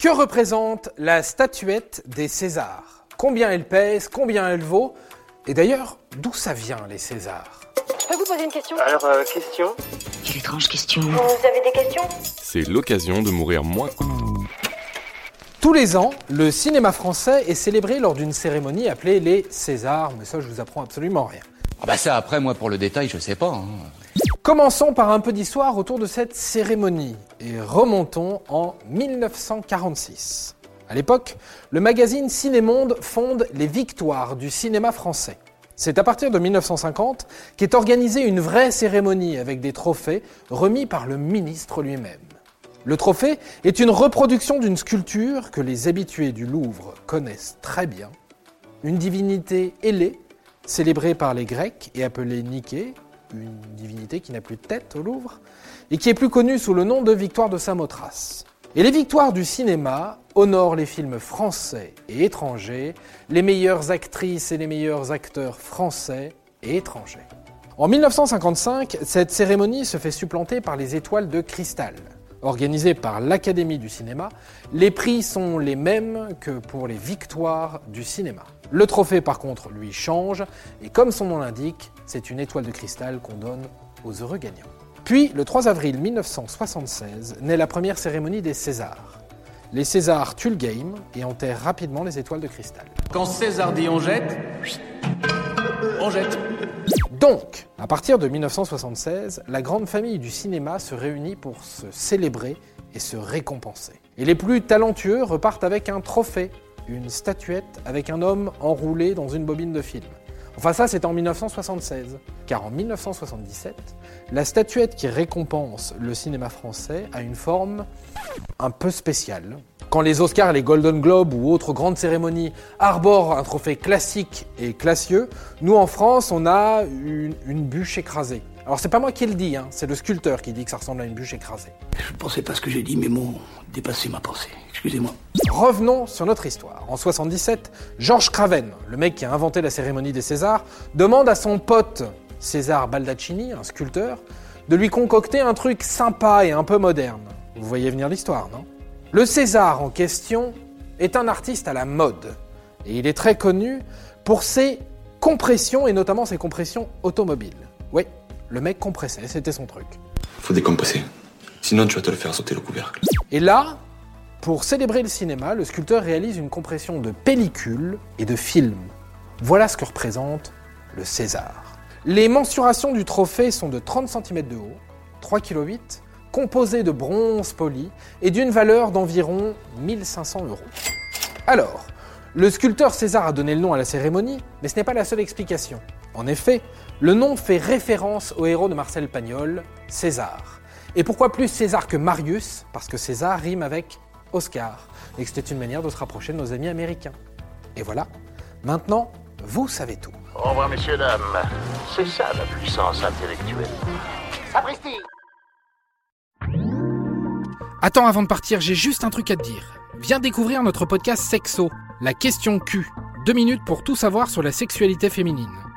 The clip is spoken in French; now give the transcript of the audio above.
Que représente la statuette des Césars? Combien elle pèse Combien elle vaut? Et d'ailleurs, d'où ça vient les Césars? Je peux vous poser une question? Alors, euh, question? Quelle étrange question. Vous avez des questions? C'est l'occasion de mourir moins. Tous les ans, le cinéma français est célébré lors d'une cérémonie appelée les Césars, mais ça je vous apprends absolument rien. Ah bah ça après moi pour le détail je sais pas. hein. Commençons par un peu d'histoire autour de cette cérémonie et remontons en 1946. À l'époque, le magazine Cinémonde fonde les victoires du cinéma français. C'est à partir de 1950 qu'est organisée une vraie cérémonie avec des trophées remis par le ministre lui-même. Le trophée est une reproduction d'une sculpture que les habitués du Louvre connaissent très bien, une divinité ailée, célébrée par les Grecs et appelée Nike, une divinité qui n'a plus de tête au Louvre, et qui est plus connue sous le nom de Victoire de Samothrace. Et les victoires du cinéma honorent les films français et étrangers, les meilleures actrices et les meilleurs acteurs français et étrangers. En 1955, cette cérémonie se fait supplanter par les étoiles de cristal. Organisées par l'Académie du cinéma, les prix sont les mêmes que pour les victoires du cinéma. Le trophée par contre lui change et comme son nom l'indique, c'est une étoile de cristal qu'on donne aux heureux gagnants. Puis, le 3 avril 1976, naît la première cérémonie des Césars. Les Césars tuent le game et enterrent rapidement les étoiles de cristal. Quand César dit on jette, on jette. Donc, à partir de 1976, la grande famille du cinéma se réunit pour se célébrer et se récompenser. Et les plus talentueux repartent avec un trophée, une statuette avec un homme enroulé dans une bobine de film. Enfin ça, c'est en 1976, car en 1977, la statuette qui récompense le cinéma français a une forme un peu spéciale. Quand les Oscars, les Golden Globes ou autres grandes cérémonies arborent un trophée classique et classieux, nous en France, on a une, une bûche écrasée. Alors c'est pas moi qui le dis, hein, c'est le sculpteur qui dit que ça ressemble à une bûche écrasée. Je ne pensais pas ce que j'ai dit, mes mots ont dépassé ma pensée. Excusez-moi. Revenons sur notre histoire. En 77, Georges Craven, le mec qui a inventé la cérémonie des Césars, demande à son pote César Baldaccini, un sculpteur, de lui concocter un truc sympa et un peu moderne. Vous voyez venir l'histoire, non? Le César en question est un artiste à la mode. Et il est très connu pour ses compressions et notamment ses compressions automobiles. Oui, le mec compressait, c'était son truc. Faut décompresser. Sinon, tu vas te le faire sauter le couvercle. Et là, pour célébrer le cinéma, le sculpteur réalise une compression de pellicule et de film. Voilà ce que représente le César. Les mensurations du trophée sont de 30 cm de haut, 3,8 kg, composé de bronze poli et d'une valeur d'environ 1500 euros. Alors, le sculpteur César a donné le nom à la cérémonie, mais ce n'est pas la seule explication. En effet, le nom fait référence au héros de Marcel Pagnol, César. Et pourquoi plus César que Marius? Parce que César rime avec Oscar, et que c'était une manière de se rapprocher de nos amis américains. Et voilà, maintenant, vous savez tout. Au revoir, messieurs, dames. C'est ça la puissance intellectuelle. Sapristi Attends, avant de partir, j'ai juste un truc à te dire. Viens découvrir notre podcast Sexo, la question Q. Deux minutes pour tout savoir sur la sexualité féminine.